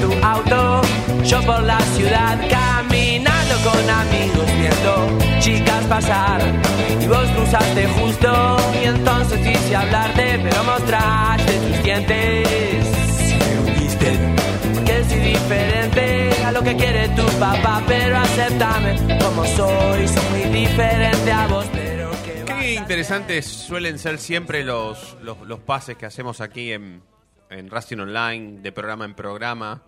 Tu auto, yo por la ciudad, caminando con amigos, viendo chicas pasar. Y vos cruzaste justo, y entonces quise hablarte, pero mostraste tus dientes. Porque soy diferente a lo que quiere tu papá, pero acéptame como soy, soy muy diferente a vos, pero que Qué interesantes suelen ser siempre los, los, los pases que hacemos aquí en, en Racing Online, de programa en programa.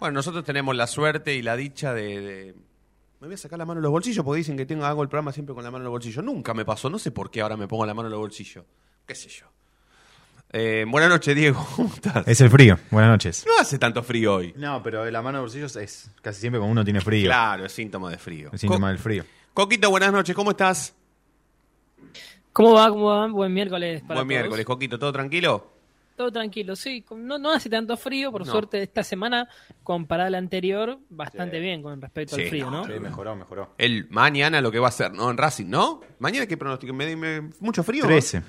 Bueno, nosotros tenemos la suerte y la dicha de, de- Me voy a sacar la mano en los bolsillos porque dicen que tengo, hago el programa siempre con la mano en los bolsillos. Nunca me pasó, no sé por qué ahora me pongo la mano en los bolsillos. ¿Qué sé yo? Eh, buenas noches, Diego. ¿Cómo estás? Es el frío. Buenas noches. No hace tanto frío hoy. No, pero la mano de bolsillos es casi siempre cuando uno tiene frío. Claro, es síntoma de frío. El síntoma Co- del frío. Coquito, buenas noches, ¿cómo estás? ¿Cómo va? ¿Cómo va? Buen miércoles para Buen miércoles. Coquito, ¿todo tranquilo? Todo tranquilo, sí. No, no hace tanto frío, por No. suerte, esta semana, comparada a la anterior, bastante bien con respecto Sí, al frío, no. Sí, mejoró, mejoró. El mañana lo que va a ser, ¿no? En Racing, ¿no? Mañana qué pronóstico, ¿Me, me- mucho frío. 13.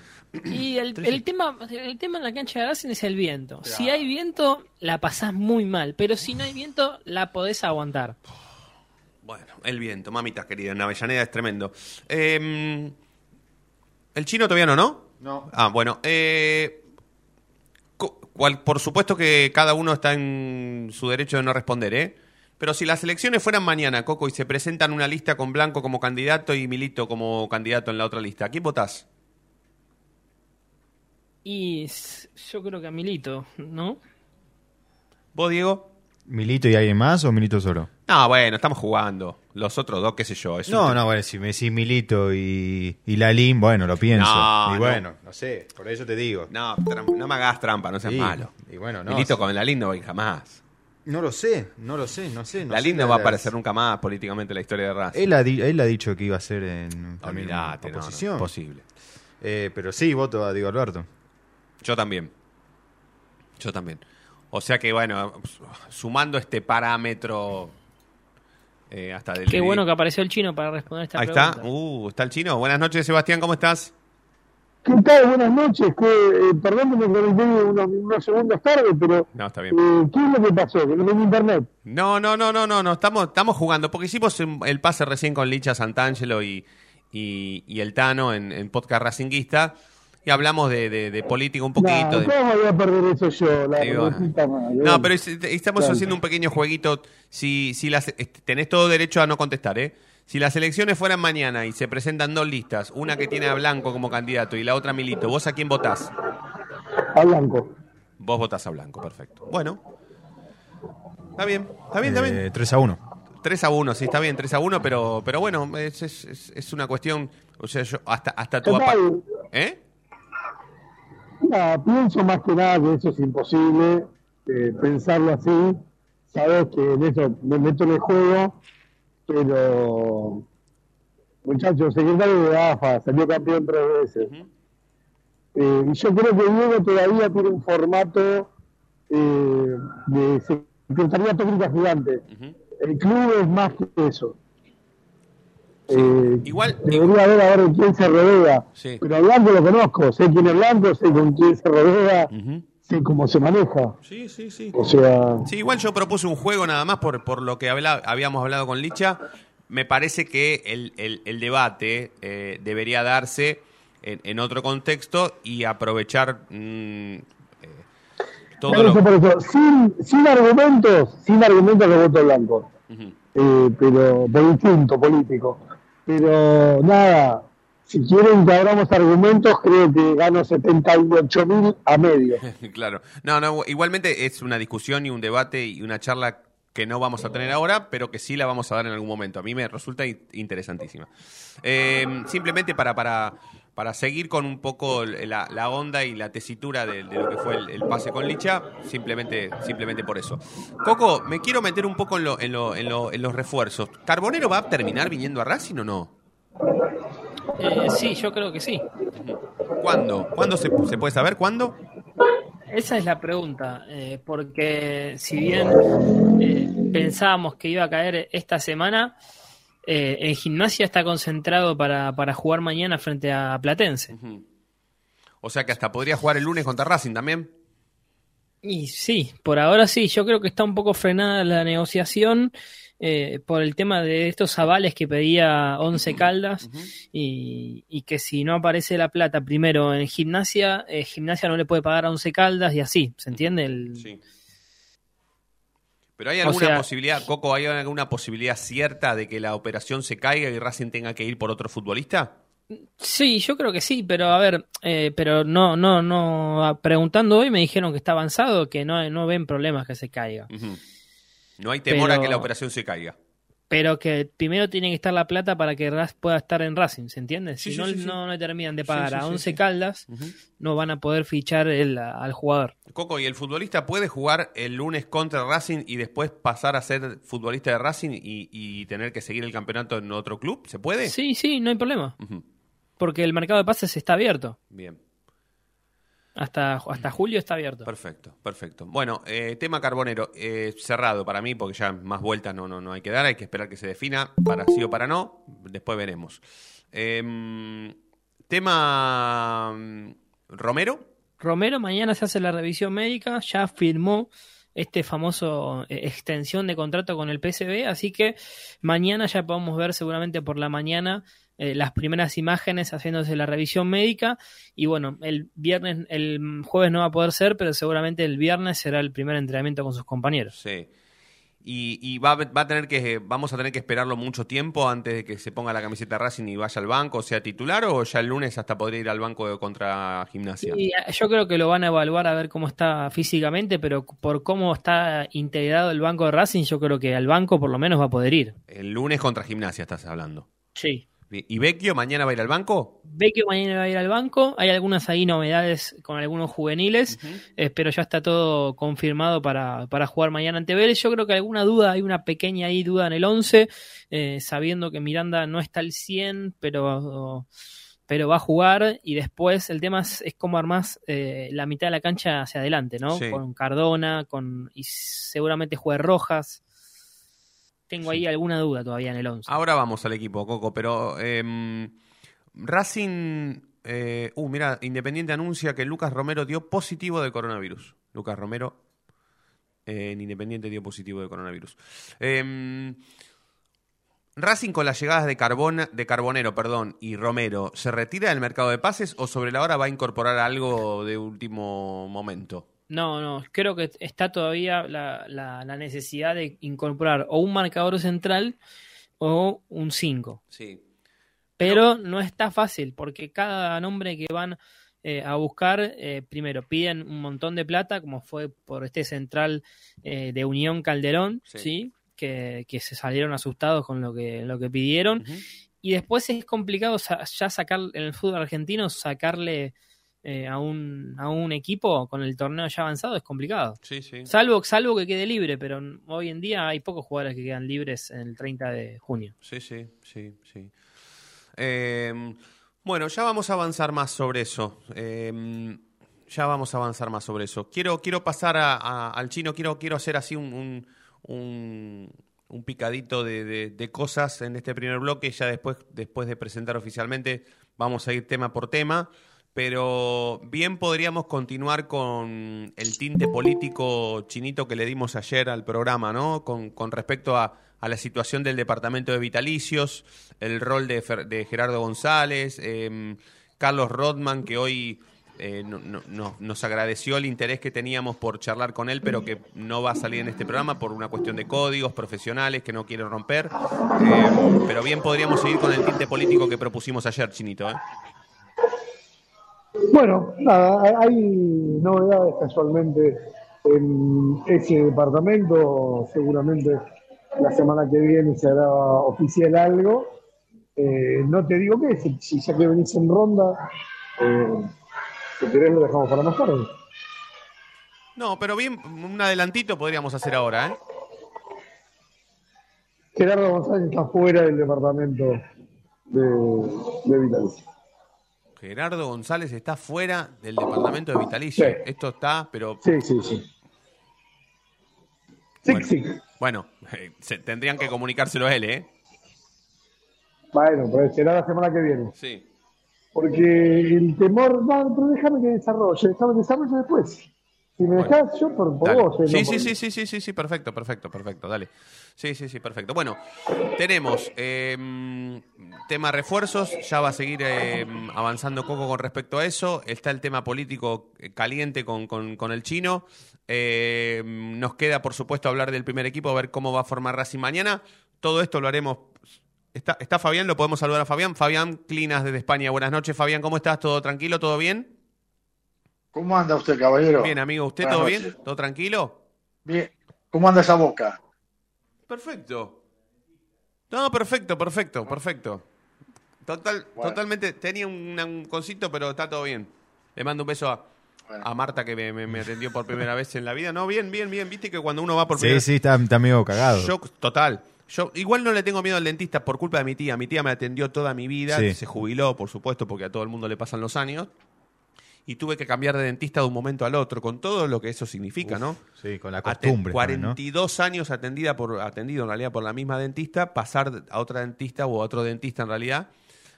Y el, el tema el tema en la cancha de Racing es el viento. Si hay viento, la pasás muy mal, pero si no hay viento, la podés aguantar. Bueno, el viento, mamita querida, en Avellaneda es tremendo. Eh, el chino todavía no, ¿no? No. Ah, bueno. eh, cual- por supuesto que cada uno está en su derecho de no responder, ¿eh? Pero si las elecciones fueran mañana, Coco, y se presentan una lista con Blanco como candidato y Milito como candidato en la otra lista, ¿a quién votás? Y yo creo que a Milito, ¿no? ¿Vos, Diego? ¿Milito y alguien más o Milito solo? No, bueno, estamos jugando. Los otros dos, qué sé yo. es No, no, bueno, si me decís Milito y, y Lalín, bueno, lo pienso. No, y no. bueno, no. sé, por eso te digo. No, no me hagas trampa, no seas Sí, malo. Y bueno, no. Milito sí. con la no ir jamás. No lo sé, no lo sé, no sé. No la sé no va a aparecer nunca más políticamente en la historia de Racing. Él ha, él ha dicho que iba a ser en no, oposición. posible. Eh, pero sí, voto a Diego Alberto. Yo también. Yo también. O sea que, bueno, sumando este parámetro eh, hasta del... Qué bueno que apareció el chino para responder esta Ahí pregunta. está. Uh, está el chino. Buenas noches, Sebastián, ¿cómo estás? ¿Qué tal? Buenas noches. Que, eh, perdón que me conecté unos, unos segundos tarde, pero No, está bien. eh, ¿qué es lo que pasó? Que no tengo internet. No, no, no, no, no, no. Estamos, estamos jugando. Porque hicimos el pase recién con Licha Santangelo y, y, y el Tano en, en podcast Racinguista. Y hablamos de, de, de política un poquito. No, de- ¿Cómo voy a perder eso yo? La Digo? No, pero es- estamos Claro. haciendo un pequeño jueguito. Si, si las, este, tenés todo derecho a no contestar, ¿eh? Si las elecciones fueran mañana y se presentan dos listas, una que tiene a Blanco como candidato y la otra a Milito, ¿vos a quién votás? A Blanco. Vos votás a Blanco, perfecto. Bueno. Está bien, está bien, está bien. Eh, 3 a 1. 3 a 1, sí, está bien, 3 a 1, pero, pero bueno, es, es, una cuestión. O sea, yo hasta, hasta tu. ¿Eh? Pienso más que nada que eso es imposible, eh, pensarlo así. Sabes que en eso me meto en el juego, pero muchachos, secretario de AFA salió campeón tres veces. Eh, y yo creo que Diego todavía tiene un formato eh, de Secretaría Técnica Gigante. El club es más que eso. Eh, Igual- debería haber a ver quién se rodea. Sí. Pero a Blanco lo conozco, sé quién es Blanco, sé con quién se rodea, sé cómo se maneja. Sí, sí, sí. O sea, Sí, igual yo propuse un juego nada más por, por lo que habla- habíamos hablado con Licha. Me parece que el, el- el debate eh, debería darse en, en otro contexto y aprovechar mm, eh, todo lo... eso, por eso, sin, sin argumentos, sin argumentos de voto blanco. Eh, pero por instinto político. Pero nada, si quieren que abramos argumentos, creo que gano 78 mil a medio. Claro. No, no, igualmente es una discusión y un debate y una charla que no vamos a tener ahora, pero que sí la vamos a dar en algún momento. A mí me resulta in- interesantísima. Eh, simplemente para, para, para seguir con un poco la, la onda y la tesitura de, de lo que fue el, el pase con Licha, simplemente, simplemente por eso. Coco, me quiero meter un poco en, lo, en, lo, en, lo- en los refuerzos. ¿Carbonero va a terminar viniendo a Racing o no? Eh, sí, yo creo que sí. ¿Cuándo? ¿Cuándo se, se puede saber? ¿Cuándo? Esa es la pregunta, eh, porque si bien eh, pensábamos que iba a caer esta semana, eh, en gimnasia está concentrado para, para jugar mañana frente a Platense. O sea que hasta podría jugar el lunes contra Racing también. Y sí, por ahora sí, yo creo que está un poco frenada la negociación eh, por el tema de estos avales que pedía Once Caldas y, y que si no aparece la plata primero en gimnasia, eh, gimnasia no le puede pagar a Once Caldas y así, ¿se entiende? El- Sí. Pero hay O alguna sea- posibilidad, Coco, ¿hay alguna posibilidad cierta de que la operación se caiga y Racing tenga que ir por otro futbolista? Sí, yo creo que sí, pero a ver, eh, pero no, no, no, preguntando hoy me dijeron que está avanzado, que no, no ven problemas que se caiga. No hay temor a que la operación se caiga. Pero que primero tiene que estar la plata para que Ras pueda estar en Racing, ¿se entiende? Sí, si sí, no, sí, sí. no le terminan de pagar sí, a sí, 11 sí. Caldas, no van a poder fichar el- al jugador. Coco, ¿y el futbolista puede jugar el lunes contra Racing y después pasar a ser futbolista de Racing y, y tener que seguir el campeonato en otro club? ¿Se puede? Sí, sí, no hay problema, porque el mercado de pases está abierto, Bien. Hasta, hasta julio está abierto. Perfecto, perfecto. Bueno, eh, tema Carbonero, eh, cerrado para mí, porque ya más vueltas no, no, no hay que dar, hay que esperar que se defina, para sí o para no, después veremos. Em, tema mm, Romero, Romero mañana se hace la revisión médica, ya firmó este famoso eh, extensión de contrato con el PSB, así que mañana ya podemos ver seguramente por la mañana eh, las primeras imágenes haciéndose la revisión médica y bueno, el viernes, el jueves no va a poder ser, pero seguramente el viernes será el primer entrenamiento con sus compañeros. sí. Y, y va, a- va a tener que, vamos a tener que esperarlo mucho tiempo antes de que se ponga la camiseta Racing y vaya al banco, o sea titular, o ya el lunes hasta podría ir al banco de- contra Gimnasia. Y eh, yo creo que lo van a evaluar a ver cómo está físicamente, pero por cómo está integrado el banco de Racing, yo creo que al banco por lo menos va a poder ir. El lunes contra Gimnasia estás hablando. Sí. ¿Y Vecchio mañana va a ir al banco? Vecchio mañana va a ir al banco. Hay algunas ahí novedades con algunos juveniles, eh, pero ya está todo confirmado para, para jugar mañana ante Vélez. Yo creo que alguna duda, hay una pequeña ahí duda en el 11, eh, sabiendo que Miranda no está al 100, pero, pero va a jugar. Y después el tema es, es cómo armás eh, la mitad de la cancha hacia adelante, ¿no? Sí. Con Cardona, con y seguramente juegue Rojas. Tengo ahí alguna duda todavía en el 11. Ahora vamos al equipo, Coco, pero em, Racing. eh, uh, mira, Independiente anuncia que Lucas Romero dio positivo de coronavirus. Lucas Romero eh, en Independiente dio positivo de coronavirus. Em, Racing con las llegadas de, Carbona, de Carbonero perdón, y Romero, ¿se retira del mercado de pases o sobre la hora va a incorporar algo de último momento? No, no, creo que está todavía la, la- la necesidad de incorporar o un marcador central o un 5. Sí. Pero no está fácil porque cada nombre que van eh, a buscar, eh, primero piden un montón de plata, como fue por este central eh, de Unión Calderón, Sí. ¿sí? Que, que se salieron asustados con lo que, lo que pidieron. Y después es complicado ya sacar en el fútbol argentino, sacarle eh, a, un, a un equipo con el torneo ya avanzado es complicado. Sí, sí. Salvo, salvo que quede libre, pero hoy en día hay pocos jugadores que quedan libres en el 30 de junio. Sí, sí, sí, sí. Eh, bueno, ya vamos a avanzar más sobre eso. Eh, ya vamos a avanzar más sobre eso. Quiero, quiero pasar a- a- al chino, quiero, quiero hacer así un, un, un- un picadito de, de- de cosas en este primer bloque. Ya después, después de presentar oficialmente, vamos a ir tema por tema. Pero bien podríamos continuar con el tinte político chinito que le dimos ayer al programa, ¿no? Con, con respecto a, la situación del departamento de vitalicios, el rol de, Fer- de Gerardo González, em, Carlos Rodman, que hoy eh, no- no- no- nos agradeció el interés que teníamos por charlar con él, pero que no va a salir en este programa por una cuestión de códigos profesionales que no quiere romper. Eh, pero bien podríamos seguir con el tinte político que propusimos ayer, Chinito. ¿eh? Bueno, nada, hay- novedades casualmente en ese departamento. Seguramente la semana que viene se hará oficial algo. Eh, no te digo qué, si, ya que venís en ronda, eh, si querés lo dejamos para más tarde. No, pero bien, un adelantito podríamos hacer ahora. ¿eh? Gerardo González está fuera del departamento de, de. Gerardo González está fuera del departamento de Vitalicio. Sí. Esto está, pero Sí, sí, sí. Sí, Bueno. sí. bueno, eh, se- tendrían que comunicárselo a él, ¿eh? Bueno, pero será la semana que viene. Sí. Porque el temor, no, pero déjame que desarrolle, déjame que desarrolle después. Si me Bueno. dejás, yo por, por vos. eh, Sí, no sí, por- sí, sí, sí, sí, sí, perfecto, perfecto, perfecto, dale. Sí, sí, sí, perfecto. Bueno, tenemos eh, tema refuerzos, ya va a seguir eh, avanzando Coco con respecto a eso. Está el tema político eh, caliente con, con- con el chino. Eh, nos queda, por supuesto, hablar del primer equipo, a ver cómo va a formar Racing mañana. Todo esto lo haremos. ¿Está, está Fabián? ¿Lo podemos saludar a Fabián? Fabián Clinas desde España. Buenas noches, Fabián. ¿Cómo estás? ¿Todo tranquilo? ¿Todo bien? ¿Cómo anda usted, caballero? Bien, amigo. ¿Usted Buenas todo noches. bien? ¿Todo tranquilo? Bien. ¿Cómo anda esa boca? Perfecto. No, perfecto, perfecto, perfecto. Total, Bueno. Totalmente, tenía un, un cosito, pero está todo bien. Le mando un beso a, Bueno. a Marta que me, me- me atendió por primera vez en la vida. No, bien, bien, bien. Viste que cuando uno va por Sí, primera sí, está, está medio cagado. Yo, total. Yo igual no le tengo miedo al dentista por culpa de mi tía. Mi tía me atendió toda mi vida, Sí. se jubiló, por supuesto, porque a todo el mundo le pasan los años. Y tuve que cambiar de dentista de un momento al otro, con todo lo que eso significa, ¿no? Sí, con la Aten- costumbre. también, ¿no? 42 años atendida por, atendido en realidad por la misma dentista, pasar a otra dentista o a otro dentista en realidad.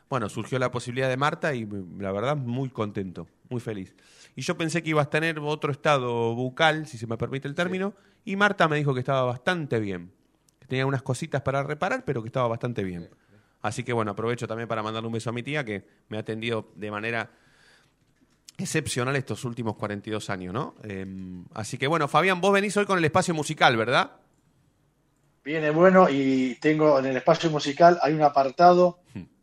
Bueno, surgió la posibilidad de Marta y la verdad muy contento, muy feliz. Y yo pensé que ibas a tener otro estado bucal, si se me permite el término, y Marta me dijo que estaba bastante bien, que tenía unas cositas para reparar, pero que estaba bastante bien. Así que bueno, aprovecho también para mandarle un beso a mi tía que me ha atendido de manera excepcional estos últimos 42 años, ¿no? Eh, así que bueno, Fabián, vos venís hoy con el espacio musical, ¿verdad? Viene bueno y tengo en el espacio musical hay un apartado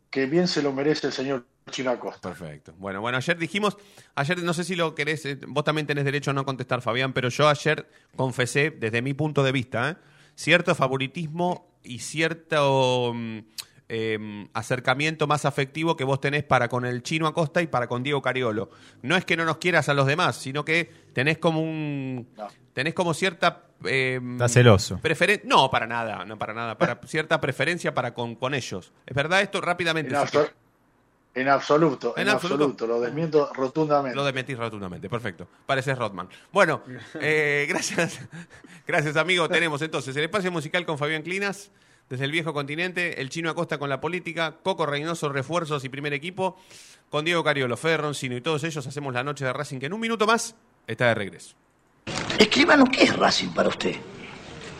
que bien se lo merece el señor Chino Acosta. Perfecto. Bueno, bueno, ayer dijimos, ayer no sé si lo querés, eh, vos también tenés derecho a no contestar, Fabián, pero yo ayer confesé, desde mi punto de vista, ¿eh? cierto favoritismo y cierto mm, eh, acercamiento más afectivo que vos tenés para con el chino Acosta y para con Diego Cariolo. No es que no nos quieras a los demás, sino que tenés como un. No. tenés como cierta. eh, Está celoso. preferen- no, para nada, no para nada, para cierta preferencia para con, con ellos. ¿Es verdad esto? Rápidamente. En, absoluto, En en, absoluto. absoluto. lo desmiento rotundamente. Lo desmentís rotundamente, perfecto. Pareces Rodman. Bueno, eh, gracias, gracias amigo. Tenemos entonces el espacio musical con Fabián Clinas, desde el viejo continente, el chino Acosta con la política, Coco Reynoso, refuerzos y primer equipo, con Diego Cariolo, Fede Roncino y todos ellos hacemos la noche de Racing que en un minuto más está de regreso. Escríbanos qué es Racing para usted.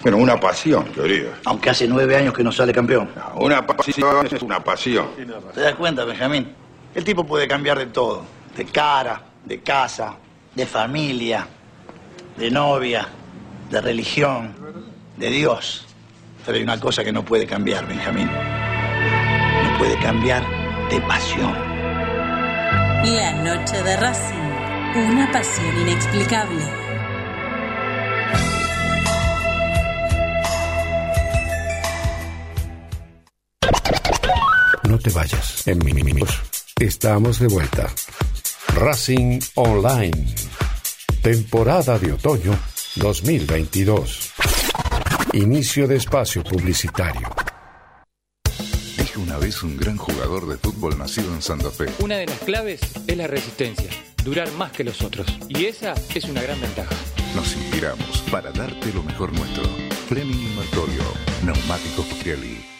Bueno, una pasión, diría. Aunque hace nueve años que no sale campeón. No, Una pasión es una pasión. ¿Te das cuenta, Benjamín? El tipo puede cambiar de todo. De cara, de casa, de familia, de novia, de religión, de Dios. Pero hay una cosa que no puede cambiar, Benjamín. No puede cambiar de pasión. La noche de Racing. Una pasión inexplicable. No te vayas. En Miniminos estamos de vuelta. Racing Online. Temporada de otoño 2022. Inicio de espacio publicitario. Dijo una vez un gran jugador de fútbol nacido en Santa Fe. Una de las claves es la resistencia, durar más que los otros. Y esa es una gran ventaja. Nos inspiramos para darte lo mejor nuestro. Fleming y Martorio, neumáticos Pirelli.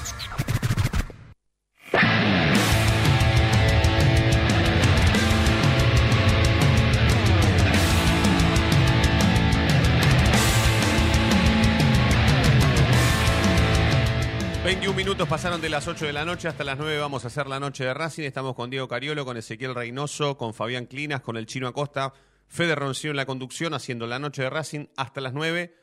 Minutos pasaron de las 8 de la noche hasta las 9 vamos a hacer la noche de Racing. Estamos con Diego Cariolo, con Ezequiel Reynoso, con Fabián Clinas, con el Chino Acosta, Fede Roncino en la conducción, haciendo la noche de Racing hasta las 9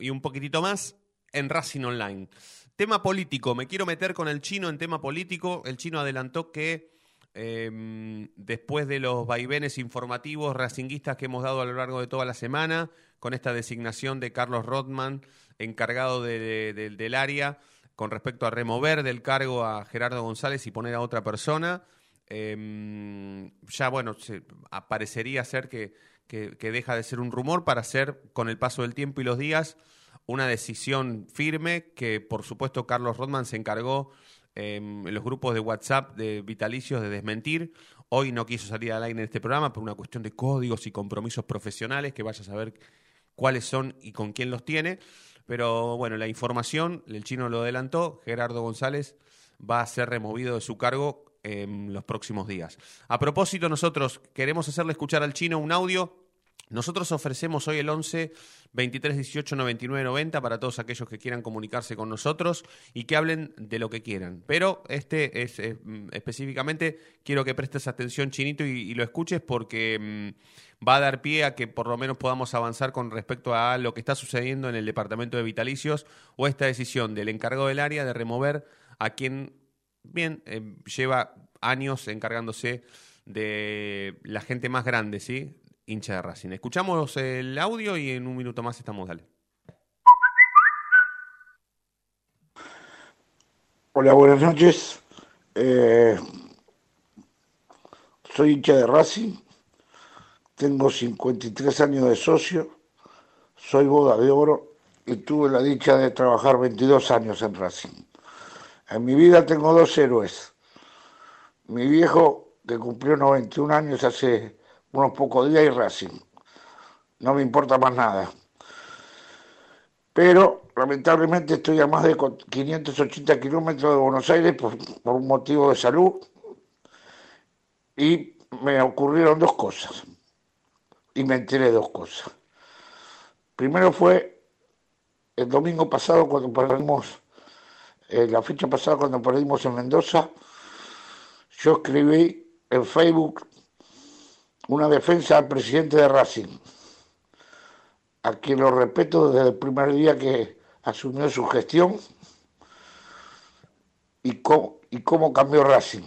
y un poquitito más en Racing Online. Tema político, me quiero meter con el Chino en tema político. El Chino adelantó que eh, después de los vaivenes informativos racinguistas que hemos dado a lo largo de toda la semana, con esta designación de Carlos Rodman, encargado de, de, del área, con respecto a remover del cargo a Gerardo González y poner a otra persona. Eh, ya, bueno, se, parecería ser que, que, deja de ser un rumor para ser, con el paso del tiempo y los días, una decisión firme que, por supuesto, Carlos Rodman se encargó eh, en los grupos de WhatsApp de Vitalicios de desmentir. Hoy no quiso salir al aire en este programa por una cuestión de códigos y compromisos profesionales, que vaya a saber cuáles son y con quién los tiene. Pero bueno, la información, el chino lo adelantó, Gerardo González va a ser removido de su cargo en los próximos días. A propósito, nosotros queremos hacerle escuchar al chino un audio. Nosotros ofrecemos hoy el 11 23 18 99 90 para todos aquellos que quieran comunicarse con nosotros y que hablen de lo que quieran. Pero este es eh, específicamente, quiero que prestes atención, Chinito, y, lo escuches porque mmm, va a dar pie a que por lo menos podamos avanzar con respecto a lo que está sucediendo en el departamento de vitalicios o esta decisión del encargado del área de remover a quien, bien, eh, lleva años encargándose de la gente más grande, ¿sí? Hincha de Racing. Escuchamos el audio y en un minuto más estamos, dale. Hola, buenas noches. Eh, soy hincha de Racing, tengo 53 años de socio, soy boda de oro y tuve la dicha de trabajar 22 años en Racing. En mi vida tengo dos héroes. Mi viejo, que cumplió 91 años hace unos pocos días y Racing. No me importa más nada. Pero lamentablemente estoy a más de 580 kilómetros de Buenos Aires por, por, un motivo de salud y me ocurrieron dos cosas. Y me enteré dos cosas. Primero fue el domingo pasado cuando perdimos, eh, la fecha pasada cuando perdimos en Mendoza, yo escribí en Facebook una defensa al presidente de Racing, a quien lo respeto desde el primer día que asumió su gestión y cómo, y cómo cambió Racing.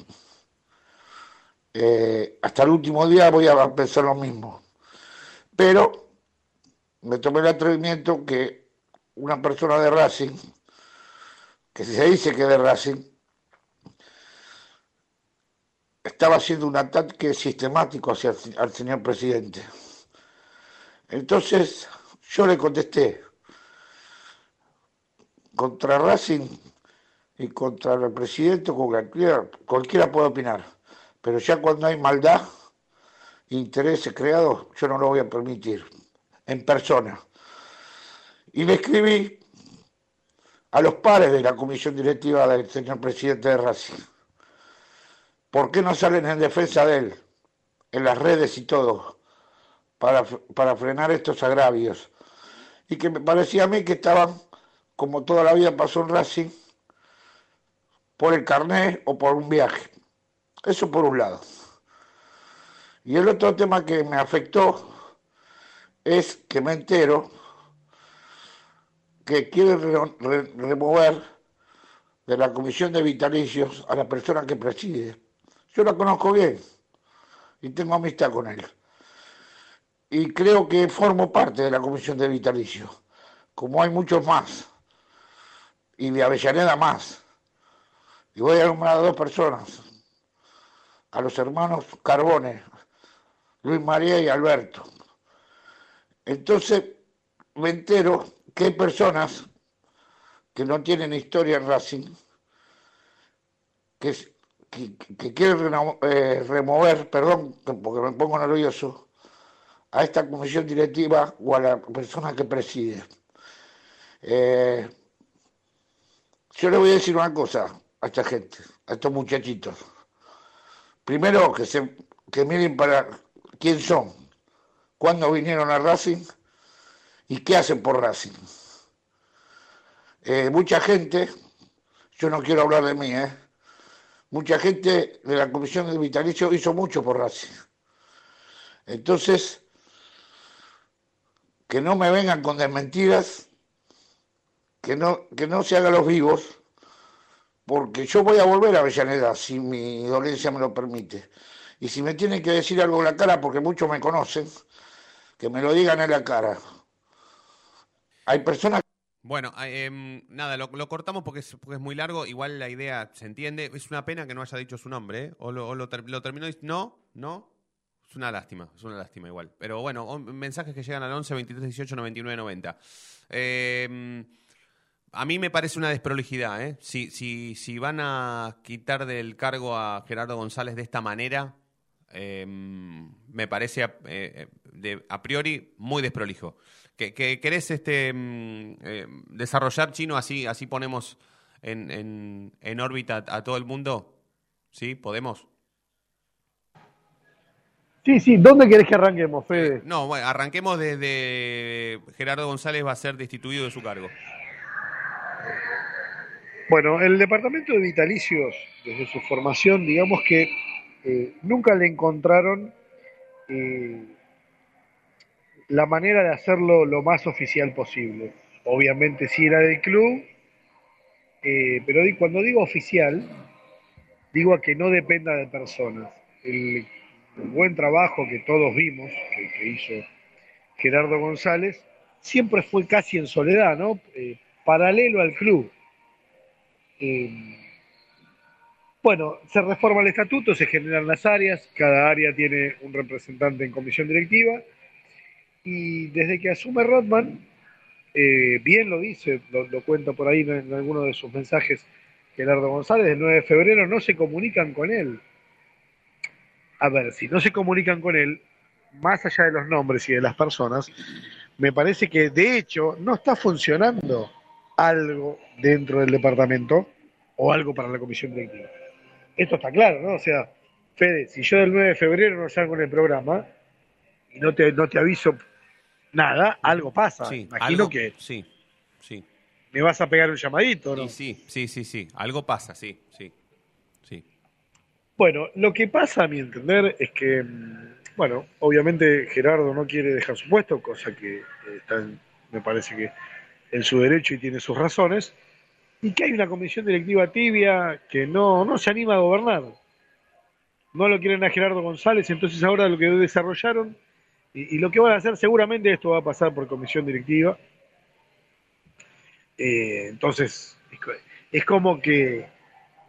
Eh, hasta el último día voy a pensar lo mismo. Pero me tomé el atrevimiento que una persona de Racing, que se dice que es de Racing, estaba haciendo un ataque sistemático hacia el, señor presidente. Entonces yo le contesté, contra Racing y contra el presidente, cualquiera, cualquiera puede opinar, pero ya cuando hay maldad, intereses creados, yo no lo voy a permitir, en persona. Y le escribí a los pares de la comisión directiva del señor presidente de Racing. ¿Por qué no salen en defensa de él, en las redes y todo, para, para frenar estos agravios? Y que me parecía a mí que estaban, como toda la vida pasó en Racing, por el carnet o por un viaje. Eso por un lado. Y el otro tema que me afectó es que me entero que quiere re- re- remover de la comisión de vitalicios a la persona que preside. Yo la conozco bien y tengo amistad con él. Y creo que formo parte de la comisión de vitalicios, como hay muchos más, y de Avellaneda más. Y voy a nombrar a dos personas, a los hermanos Carbone, Luis María y Alberto. Entonces me entero que hay personas que no tienen historia en Racing, que, que, que quieren reno- eh, remover, perdón, porque me pongo nervioso, a esta comisión directiva o a la persona que preside. Eh, yo le voy a decir una cosa a esta gente, a estos muchachitos. Primero, que, se, que miren para quién son, cuándo vinieron a Racing y qué hacen por Racing. Eh, mucha gente, yo no quiero hablar de mí, ¿eh? Mucha gente de la Comisión de Vitalicio hizo mucho por Racing. Entonces, que no me vengan con desmentiras, que no, que no se hagan los vivos, porque yo voy a volver a Avellaneda si mi dolencia me lo permite. Y si me tienen que decir algo en la cara, porque muchos me conocen, que me lo digan en la cara. Hay personas Bueno, eh, em, nada, lo, cortamos porque es, muy largo. Igual la idea se entiende. Es una pena que no haya dicho su nombre, ¿eh? O lo, o terminó y no, no. Es una lástima, es una lástima igual. Pero bueno, mensajes que llegan al 11 23 18 99 90. Eh, a mí me parece una desprolijidad, ¿eh? Si, van a quitar del cargo a Gerardo González de esta manera, eh, me parece eh, de, a priori muy desprolijo. ¿Que, que querés este, mm, eh, desarrollar, Chino? Así, así ponemos en, en, en órbita a, a todo el mundo. ¿Sí? ¿Podemos? Sí, sí, ¿dónde querés que arranquemos, Fede? No, bueno, arranquemos desde Gerardo González va a ser destituido de su cargo. Bueno, el departamento de vitalicios, desde su formación, digamos que eh, nunca le encontraron eh, la manera de hacerlo lo más oficial posible. Obviamente sí era del club, eh, pero cuando digo oficial, digo a que no dependa de personas. El, buen trabajo que todos vimos, que, que hizo Gerardo González, siempre fue casi en soledad, ¿no? Eh, paralelo al club. Eh, bueno, se reforma el estatuto, se generan las áreas, cada área tiene un representante en comisión directiva, y desde que asume Rodman, eh, bien lo dice, lo, lo cuenta por ahí en, alguno de sus mensajes Gerardo González, el 9 de febrero no se comunican con él. A ver, si no se comunican con él, más allá de los nombres y de las personas, me parece que de hecho no está funcionando algo dentro del departamento o algo para la comisión directiva. Esto está claro, ¿no? O sea, Fede, si yo del 9 de febrero no salgo en el programa y no te, no te aviso nada, algo pasa. Sí, Imagino algo- que sí. Sí. me vas a pegar un llamadito, ¿no? Sí, sí, sí, sí, sí. Algo pasa, sí, sí. Sí. Bueno, lo que pasa, a mi entender, es que, mm, bueno, obviamente Gerardo no quiere dejar su puesto, cosa que eh, está, en- me parece que en su derecho y tiene sus razones, y que hay una comisión directiva tibia que no, no se anima a gobernar. No lo quieren a Gerardo González, entonces ahora lo que desarrollaron, y, y lo que van a hacer, seguramente esto va a pasar por comisión directiva. Eh, entonces, es co- es como que,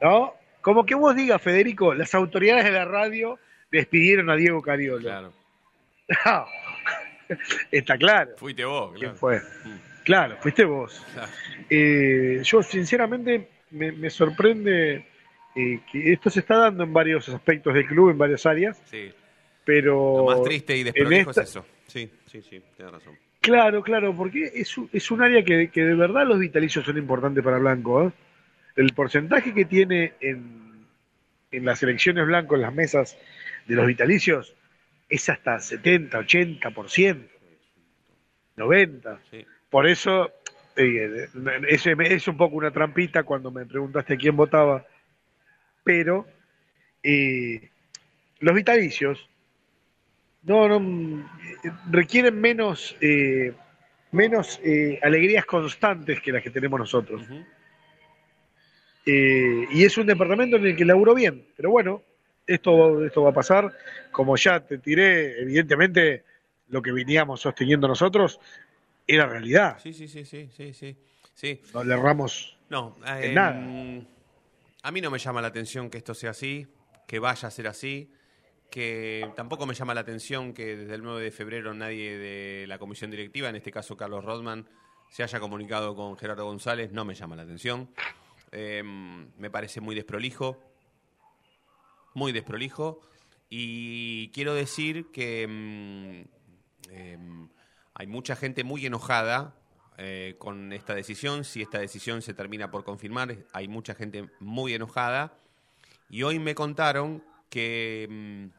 ¿no? Como que vos digas, Federico, las autoridades de la radio despidieron a Diego Cariolo. Claro. No, está claro. Fuiste vos, ¿Quién claro. fue? Claro, fuiste vos. Claro. Eh, yo, sinceramente, me, me sorprende eh, que esto se está dando en varios aspectos del club, en varias áreas, Sí. Pero... Lo más triste y desprolijo esta- es eso. Sí, sí, sí, tienes razón. Claro, claro, porque es, un- es un área que, que de verdad los vitalicios son importantes para Blanco. ¿eh? El porcentaje que tiene en, en las elecciones Blanco, en las mesas de los vitalicios, es hasta 70, 80%, 90%. Sí. Por eso eh, es, es un poco una trampita cuando me preguntaste quién votaba, pero eh, los vitalicios no, no mm, requieren menos eh, menos eh, alegrías constantes que las que tenemos nosotros. Eh, y es un departamento en el que laburo bien, pero bueno, esto, esto va a pasar. Como ya te tiré, evidentemente lo que veníamos sosteniendo nosotros era realidad. Sí, sí, sí, sí, sí, sí. sí. No le erramos No, en eh, nada. mm, A mí no me llama la atención que esto sea así, que vaya a ser así, que tampoco me llama la atención que desde el 9 de febrero nadie de la comisión directiva, en este caso Carlos Rodman, se haya comunicado con Gerardo González, no me llama la atención. Eh, me parece muy desprolijo, muy desprolijo, y quiero decir que mm, em, hay mucha gente muy enojada eh, con esta decisión. Si esta decisión se termina por confirmar, hay mucha gente muy enojada. Y hoy me contaron que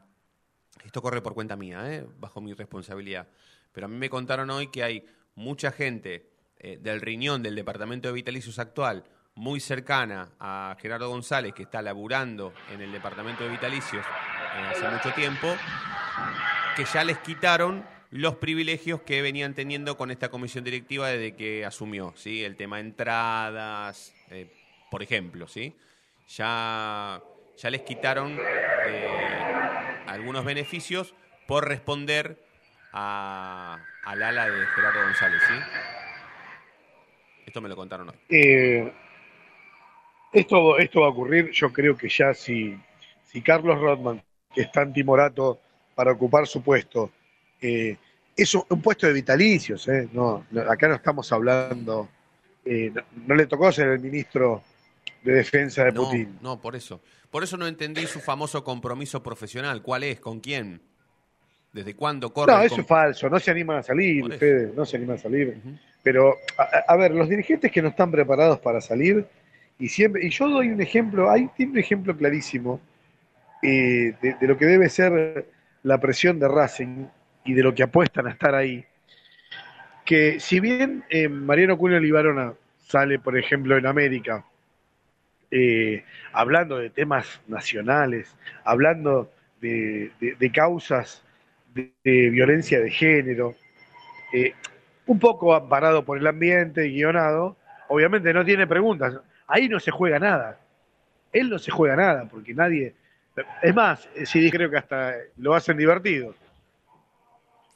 esto corre por cuenta mía, ¿eh? bajo mi responsabilidad. Pero a mí me contaron hoy que hay mucha gente eh, del riñón del departamento de vitalicios actual, muy cercana a Gerardo González, que está laburando en el departamento de vitalicios eh, hace mucho tiempo, que ya les quitaron los privilegios que venían teniendo con esta comisión directiva desde que asumió, ¿sí? El tema entradas, eh, por ejemplo, ¿sí? Ya, ya les quitaron eh, algunos beneficios por responder a, al ala de Gerardo González, ¿sí? Esto me lo contaron hoy. Eh, esto, esto va a ocurrir, yo creo que ya si, si Carlos Rodman, que está en Timorato para ocupar su puesto, eh, es un, un puesto de vitalicios, eh, no, no, acá no estamos hablando, eh, no, no le tocó ser el ministro de defensa de No, Putin. no, por eso. Por eso no entendí su famoso compromiso profesional. ¿Cuál es? ¿Con quién? ¿Desde cuándo corre? No, eso es falso, no se animan a salir. Fede, no se animan a salir. Pero, a, a ver, los dirigentes que no están preparados para salir, y siempre, y yo doy un ejemplo, hay tiene un ejemplo clarísimo eh, de, de lo que debe ser la presión de Racing y de lo que apuestan a estar ahí. Que si bien eh, Mariano Cunha Libarona sale, por ejemplo, en América, eh, hablando de temas nacionales, hablando de, de- de causas de, de violencia de género, eh, un poco amparado por el ambiente, guionado, obviamente no tiene preguntas. Ahí no se juega nada. Él no se juega nada, porque nadie... Es más, eh, sí creo que hasta lo hacen divertido.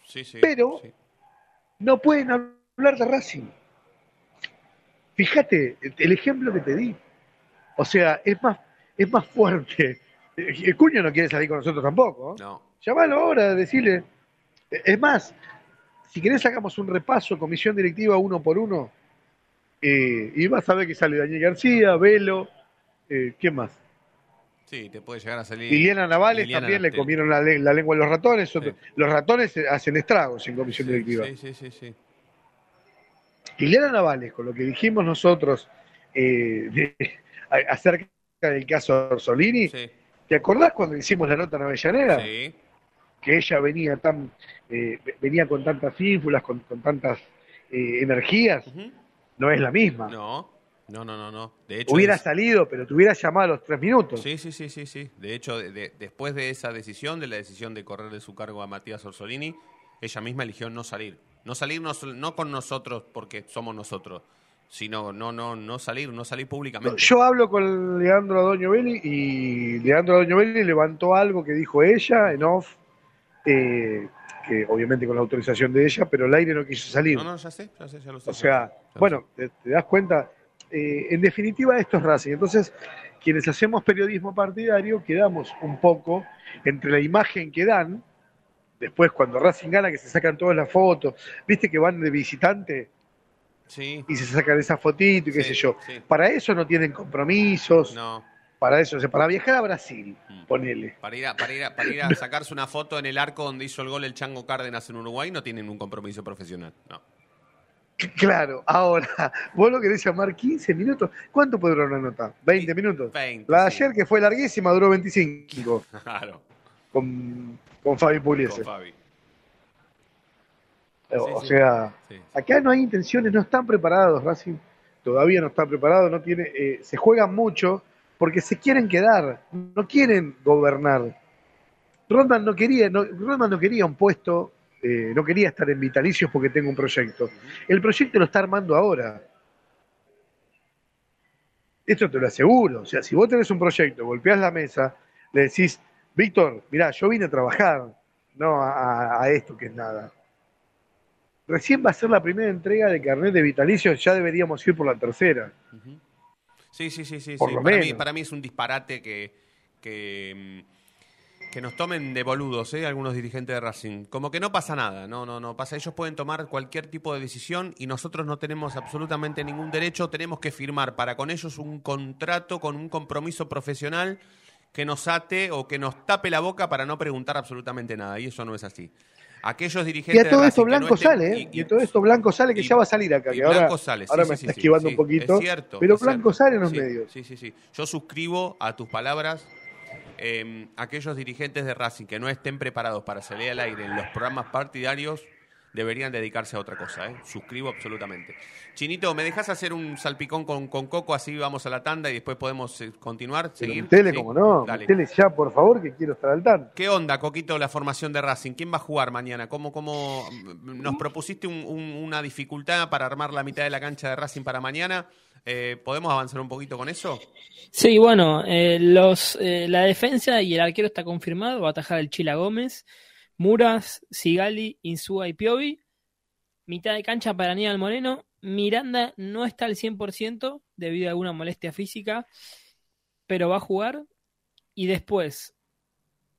Sí, sí. Pero no pueden hablar de Racing. Fíjate el ejemplo que te di. O sea, es más, es más fuerte. El cuño no quiere salir con nosotros tampoco. ¿eh? No. Llamalo ahora, decirle. Es más, si querés sacamos un repaso, comisión directiva uno por uno, eh, y vas a ver que sale Daniel García, Velo, eh, ¿quién más? Sí, te puede llegar a salir. Liliana Navales Liliana también le comieron la, le- la lengua a los ratones. otro- Los ratones eh, hacen estragos en comisión directiva. Sí, sí, sí, sí. Liliana Navales, con lo que dijimos nosotros eh, de- acerca del caso Orsolini, ¿te acordás cuando hicimos la nota en Avellaneda? Sí. Que ella venía tan eh, venía con tantas ínfulas, con, con tantas eh, energías. no es la misma. No, no, no, no. no. De hecho, Hubiera es- salido, pero te hubiera llamado a los tres minutos. Sí, sí, sí, sí, sí. De hecho, de- de- después de esa decisión, de la decisión de correr de su cargo a Matías Orsolini, ella misma eligió no salir. No salir no, no con nosotros porque somos nosotros, sino no, no, no salir, no salir públicamente. Yo hablo con Leandro Adoño Belli y Leandro Adoño Belli levantó algo que dijo ella en off, eh, que obviamente con la autorización de ella, pero el aire no quiso salir. No, no, ya sé, ya sé, ya lo sé. O sea, bueno, te, te das cuenta, Eh, en definitiva esto es Racing. Entonces, quienes hacemos periodismo partidario quedamos un poco entre la imagen que dan, después cuando Racing gana que se sacan todas las fotos, viste que van de visitante Sí. y se sacan esa fotito y qué Sí, sé yo. sí. Para eso no tienen compromisos, No. para eso, o sea, para viajar a Brasil, Mm. ponele. Para ir, a, para, ir a, para ir a sacarse una foto en el arco donde hizo el gol el Chango Cárdenas en Uruguay no tienen un compromiso profesional. No. Claro, ahora, vos lo querés llamar 15 minutos. ¿Cuánto puede durar una nota? ¿20 minutos? 20, La de ayer, que fue larguísima, duró 25 Claro, con, con Fabi Pugliese. con Fabi. O sea, acá no hay intenciones, no están preparados. Racing todavía no está preparado, no tiene, eh, se juegan mucho porque se quieren quedar, no quieren gobernar. Rodman no quería, no, Rodman no quería un puesto, eh, no quería estar en vitalicios porque tengo un proyecto. El proyecto lo está armando ahora. Esto te lo aseguro. O sea, si vos tenés un proyecto, golpeás la mesa, le decís, Víctor, mirá, yo vine a trabajar, no a- a esto que es nada. Recién va a ser la primera entrega de carnet de vitalicios, ya deberíamos ir por la tercera. Sí, sí, sí, sí. Por sí. lo Para, mí, menos. para mí es un disparate que, que, mm, que nos tomen de boludos, ¿eh? Algunos dirigentes de Racing. Como que no pasa nada, no, no, no pasa. Ellos pueden tomar cualquier tipo de decisión y nosotros no tenemos absolutamente ningún derecho. Tenemos que firmar para con ellos un contrato con un compromiso profesional que nos ate o que nos tape la boca para no preguntar absolutamente nada. Y eso no es así. Aquellos Y dirigentes a todo esto no Blanco estén- sale, ¿eh? y- Y, a todo esto Blanco sale que ya va a salir acá, y que ahora, Blanco sale, sí, ahora sí, me sí, está esquivando un poquito. Es cierto. pero es Blanco cierto. sale en los medios. Sí, sí, sí. Yo suscribo a tus palabras. eh, aquellos dirigentes de Racing que no estén preparados para salir al aire en los programas partidarios deberían dedicarse a otra cosa. ¿eh? Suscribo absolutamente. Chinito, ¿me dejas hacer un salpicón con, con Coco? Así vamos a la tanda y después podemos eh, continuar, seguir. metele, ¿Sí? como no, Dale. metele ya, por favor, que quiero estar al tanto. ¿Qué onda, Coquito, la formación de Racing? ¿Quién va a jugar mañana? ¿Cómo, cómo nos propusiste un- un- una dificultad para armar la mitad de la cancha de Racing para mañana? Eh, ¿Podemos avanzar un poquito con eso? Sí, bueno, eh, los, eh, la defensa y el arquero está confirmado, va a atajar el Chila Gómez, Muras, Sigali, Insúa y Piovi. Mitad de cancha para Aníbal Moreno. Miranda no está al 100% debido a alguna molestia física, pero va a jugar. Y después,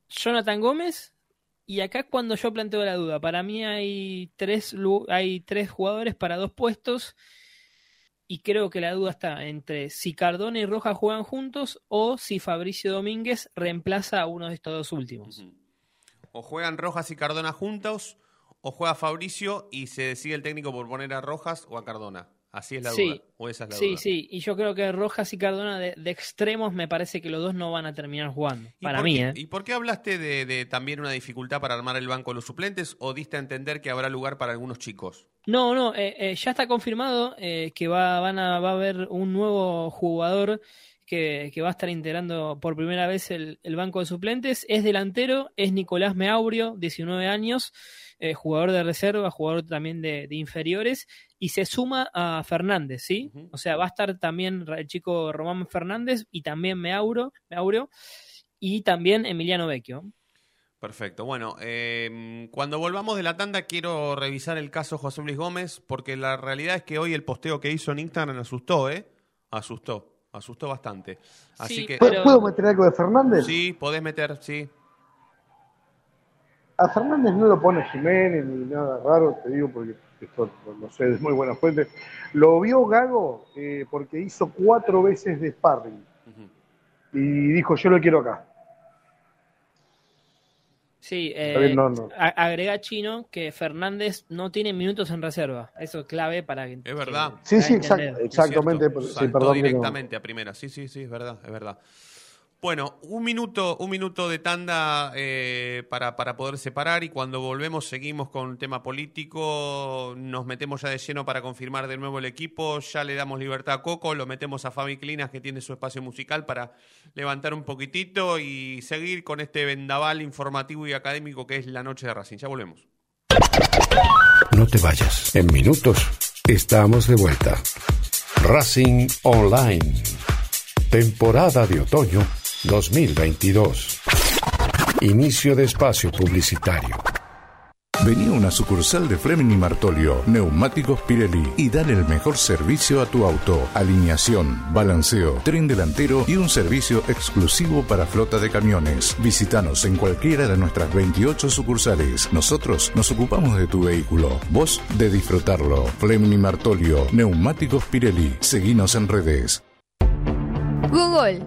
Jonathan Gómez. Y acá cuando yo planteo la duda. Para mí hay tres, hay tres jugadores para dos puestos. Y creo que la duda está entre si Cardona y Roja juegan juntos o si Fabricio Domínguez reemplaza a uno de estos dos últimos. O juegan Rojas y Cardona juntos, o juega Fabricio y se decide el técnico por poner a Rojas o a Cardona. Así es la Sí. duda. O esa es la Sí, duda. sí, y yo creo que Rojas y Cardona de, de extremos me parece que los dos no van a terminar jugando. ¿Y Para mí, qué- ¿eh? ¿Y por qué hablaste de, de también una dificultad para armar el banco de los suplentes o diste a entender que habrá lugar para algunos chicos? No, no, eh, eh, ya está confirmado eh, que va, van a, va a haber un nuevo jugador que, que va a estar integrando por primera vez el, el banco de suplentes. Es delantero, es Nicolás Meaurio, 19 años, eh, jugador de reserva, jugador también de, de inferiores, y se suma a Fernández, ¿sí? O sea, va a estar también el chico Román Fernández y también Meauro, Meaurio y también Emiliano Vecchio. Perfecto. Bueno, eh, cuando volvamos de la tanda quiero revisar el caso José Luis Gómez porque la realidad es que hoy el posteo que hizo en Instagram asustó, ¿eh? Asustó, asustó bastante. Así Sí, que... ¿Puedo, puedo meter algo de Fernández? Sí, podés meter, sí. A Fernández no lo pone Jiménez ni nada raro, te digo porque esto no- no sé, es muy buena fuente. Lo vio Gago eh, porque hizo cuatro veces de sparring y dijo yo lo quiero acá. Sí, eh, no, no. agrega Chino que Fernández no tiene minutos en reserva. Eso es clave para que. Es verdad. Sí, sí, exact- exactamente. Sí, saltó perdón no- directamente a primera. Sí, sí, sí, es verdad, es verdad. Bueno, un minuto, un minuto de tanda eh, para, para poder separar y cuando volvemos seguimos con el tema político, nos metemos ya de lleno para confirmar de nuevo el equipo, ya le damos libertad a Coco, lo metemos a Fabi Clinas que tiene su espacio musical para levantar un poquitito y seguir con este vendaval informativo y académico que es la noche de Racing. Ya volvemos. No te vayas. En minutos estamos de vuelta. Racing Online. Temporada de otoño 2022. Inicio de espacio publicitario. Vení a una sucursal de Fleming y Martolio, Neumáticos Pirelli y dale el mejor servicio a tu auto. Alineación, balanceo, tren delantero y un servicio exclusivo para flota de camiones. Visítanos en cualquiera de nuestras 28 sucursales. Nosotros nos ocupamos de tu vehículo, vos de disfrutarlo. Fleming y Martolio, Neumáticos Pirelli. Seguinos en redes. Google,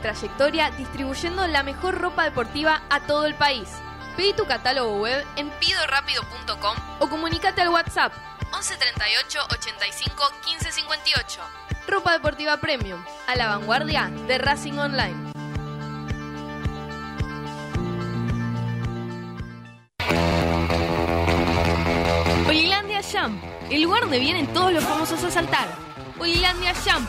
trayectoria distribuyendo la mejor ropa deportiva a todo el país. Pedí tu catálogo web en pidorapido.com o comunícate al WhatsApp 11 38 85 15 58. Ropa Deportiva Premium, a la vanguardia de Racing Online. Olilandia Jump, el lugar donde vienen todos los famosos a saltar. Olilandia Jump,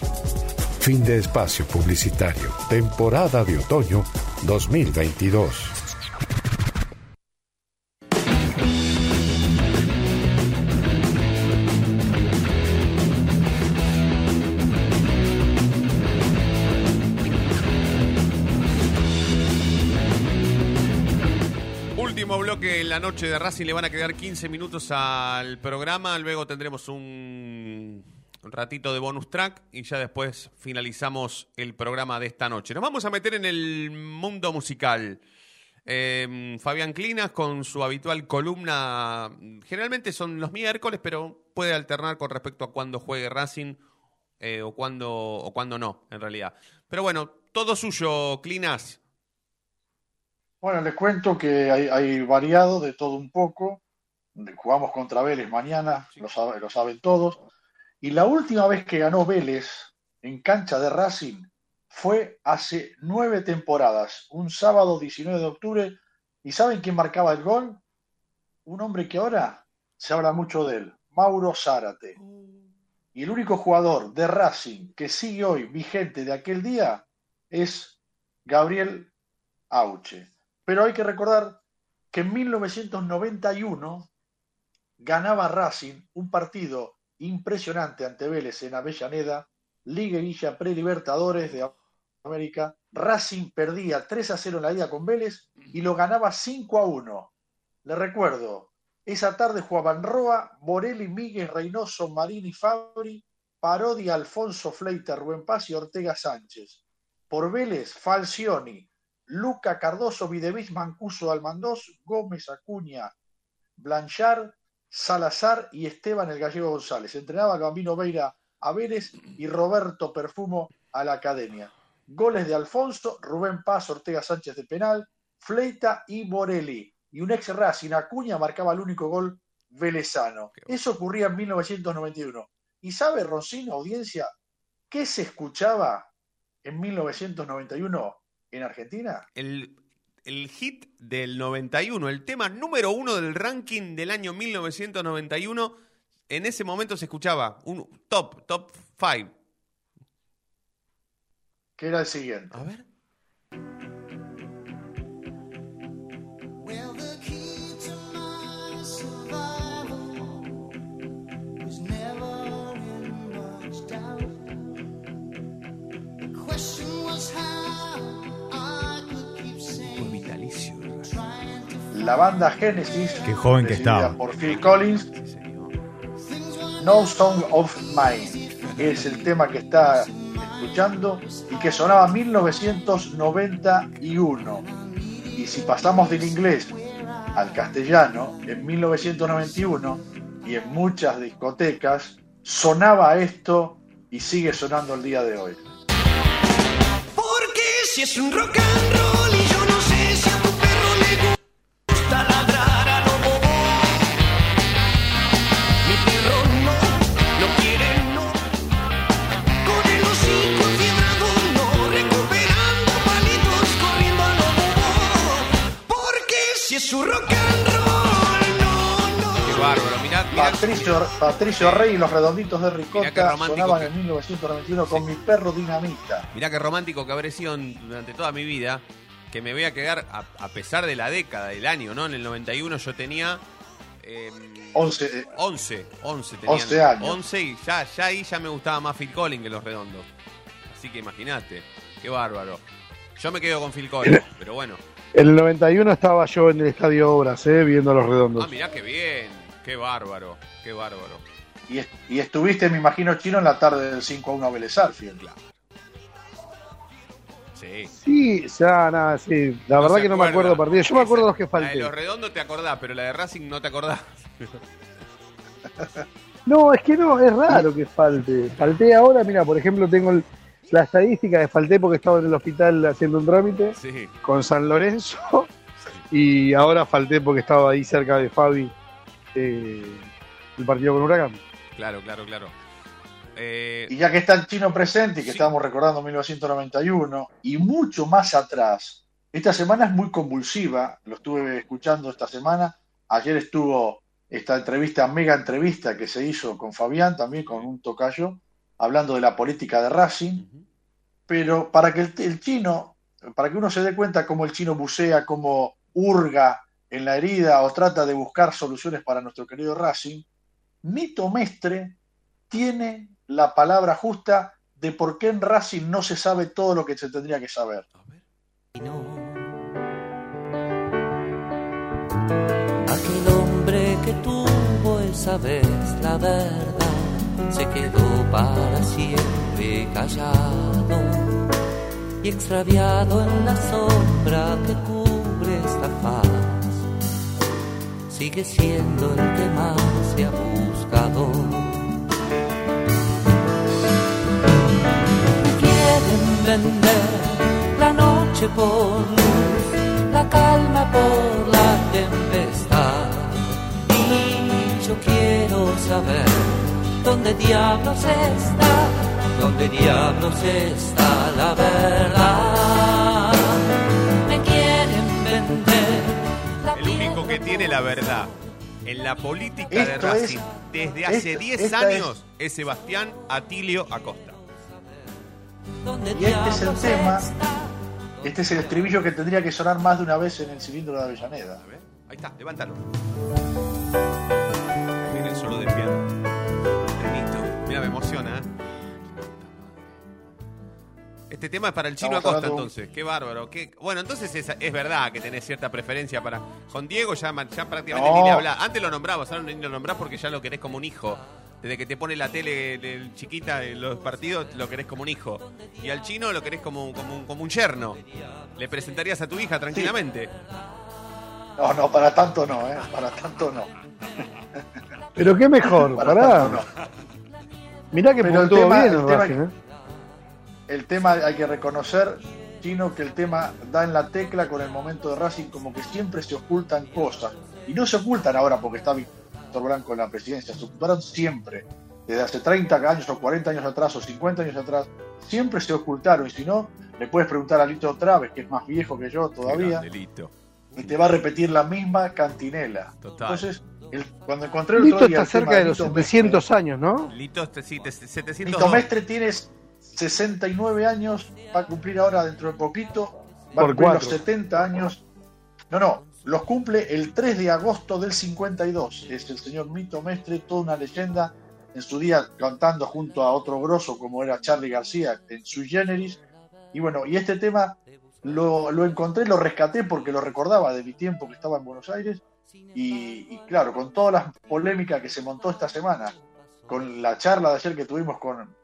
Fin de espacio publicitario. Temporada de otoño 2022. Último bloque en la noche de Racing. Le van a quedar 15 minutos al programa. Luego tendremos un ratito de bonus track y ya después finalizamos el programa de esta noche. Nos vamos a meter en el mundo musical. Eh, Fabián Clinas con su habitual columna. Generalmente son los miércoles, pero puede alternar con respecto a cuándo juegue Racing eh, o cuándo o cuándo no, en realidad. Pero bueno, todo suyo, Clinas. Bueno, les cuento que hay, hay variado de todo un poco. Jugamos contra Vélez mañana, lo, sabe- lo saben todos. Y la última vez que ganó Vélez en cancha de Racing fue hace nueve temporadas, un sábado 19 de octubre. ¿Y saben quién marcaba el gol? Un hombre que ahora se habla mucho de él, Mauro Zárate. Y el único jugador de Racing que sigue hoy vigente de aquel día es Gabriel Auche. Pero hay que recordar que en 1991 ganaba Racing un partido impresionante ante Vélez en Avellaneda, Liguilla Prelibertadores de América. Racing perdía 3 a 0 en la ida con Vélez y lo ganaba 5 a 1. Le recuerdo, esa tarde jugaban Roa, Morelli, Míguez, Reynoso, Marini, Fabri, Parodia, Alfonso Fleiter, Rubén Paz y Ortega Sánchez. Por Vélez, Falcioni, Luca Cardoso, Videvis, Mancuso, Almandós, Gómez, Acuña, Blanchard, Salazar y Esteban el Gallego González. Entrenaba Gambino Veira a Vélez y Roberto Perfumo a la Academia. Goles de Alfonso, Rubén Paz, Ortega Sánchez de penal, Fleita y Morelli. Y un ex Racing, Acuña, marcaba el único gol velezano. Eso ocurría en 1991. ¿Y sabe, Roncino, audiencia, qué se escuchaba en 1991 en Argentina? El, el hit del 91, el tema número uno del ranking del año 1991. En ese momento se escuchaba un top, top five. Que era el siguiente. A ver. La banda Genesis, Qué joven que estaba. por Phil Collins, No Song of Mine, que es el tema que está escuchando y que sonaba en 1991. Y si pasamos del inglés al castellano, en 1991 y en muchas discotecas sonaba esto y sigue sonando el día de hoy. Porque si es un rock and roll rock and roll, no, no. Qué bárbaro, mirá, mirá. Patricio, Patricio Rey y los redonditos de Ricota sonaban que- en 1991 con mi perro dinamita. Mirá qué romántico que habré sido durante toda mi vida, que me voy a quedar, a, a pesar de la década, del año, ¿no? En el 91 yo tenía... eh, 11, eh, 11, 11 tenía. 11 años. 11 y ya, ya ahí ya me gustaba más Phil Collins que los redondos. Así que imagínate, qué bárbaro. Yo me quedo con Phil Collins, pero bueno. En el 91 estaba yo en el Estadio Obras, eh, viendo a los redondos. Ah, mirá qué bien, qué bárbaro, qué bárbaro. Y, est- y estuviste, me imagino, chino en la tarde del 5 a 1 a Vélez Arfield. Sí. Sí, ya, nada, sí. La No verdad que no me acuerdo partidos. Yo me acuerdo los que La de falté. los redondos te acordás, pero la de Racing no te acordás. No, es que no, es raro que falte. Falté ahora, mira, por ejemplo, tengo el, la estadística de falté porque estaba en el hospital haciendo un trámite Sí. con San Lorenzo y ahora falté porque estaba ahí cerca de Fabi eh, el partido con Huracán. Claro, claro, claro. Eh, Y ya que está el chino presente y que estamos recordando 1991 y mucho más atrás, esta semana es muy convulsiva, lo estuve escuchando esta semana, ayer estuvo esta entrevista, mega entrevista que se hizo con Fabián, también con un tocayo, hablando de la política de Racing, pero para que el, el chino, para que uno se dé cuenta cómo el chino bucea, cómo hurga en la herida o trata de buscar soluciones para nuestro querido Racing, Mito Mestre tiene la palabra justa de por qué en Racing no se sabe todo lo que se tendría que saber. Aquel hombre que tuvo esa vez la verdad se quedó para siempre callado y extraviado en la sombra que cubre esta faz. Sigue siendo el que más se ha buscado. Quieren vender la noche por luz, la calma por la tempestad. Y yo quiero saber dónde diablos está, dónde diablos está la verdad. Me quieren vender la el único que tiene la verdad en la política de Esto es- Racing desde hace esto- 10 esta años es Sebastián Atilio Acosta. Y este es el tema, este es el estribillo que tendría que sonar más de una vez en el cilindro de Avellaneda. Ahí está, levántalo. Emociona. ¿eh? Este tema es para el chino Acosta, entonces. Qué bárbaro. Qué... Bueno, entonces es, es verdad que tenés cierta preferencia para. Con Diego ya, prácticamente No. ni le hablás. Antes lo nombrabas, ahora ni lo nombrás porque ya lo querés como un hijo. Desde que te pone la tele del chiquita en los partidos, lo querés como un hijo. Y al chino lo querés como, un- como, un, como un yerno. Le presentarías a tu hija tranquilamente. No, no, para tanto no, ¿eh? Para tanto no. Pero qué mejor, Para pará. tanto no. Mirá que Pero el tema- bien el tema- Racing, ¿eh? El tema hay que reconocer, Chino, que el tema da en la tecla con el momento de Racing, como que siempre se ocultan cosas. Y no se ocultan ahora porque está Víctor Blanco en la presidencia, se ocultaron siempre. Desde hace 30 años o 40 años atrás o 50 años atrás, siempre se ocultaron. Y si no, le puedes preguntar a Lito Traves, que es más viejo que yo todavía, Delito. y te va a repetir la misma cantinela. Total. Entonces, el- cuando encontré el Lito otro día está cerca de los Lito 700 años, ¿no? Lito, este, sí, te- 702. Nito Mestre tienes 69 años, va a cumplir ahora dentro de poquito, va a Por cumplir cuatro. los 70 años. No, no, los cumple el 3 de agosto del 52. Es el señor Mito Mestre, toda una leyenda. En su día cantando junto a otro grosso como era Charlie García en Sui Generis. Y bueno, y este tema lo, lo encontré, lo rescaté porque lo recordaba de mi tiempo que estaba en Buenos Aires. Y, y claro, con todas las polémicas que se montó esta semana, con la charla de ayer que tuvimos con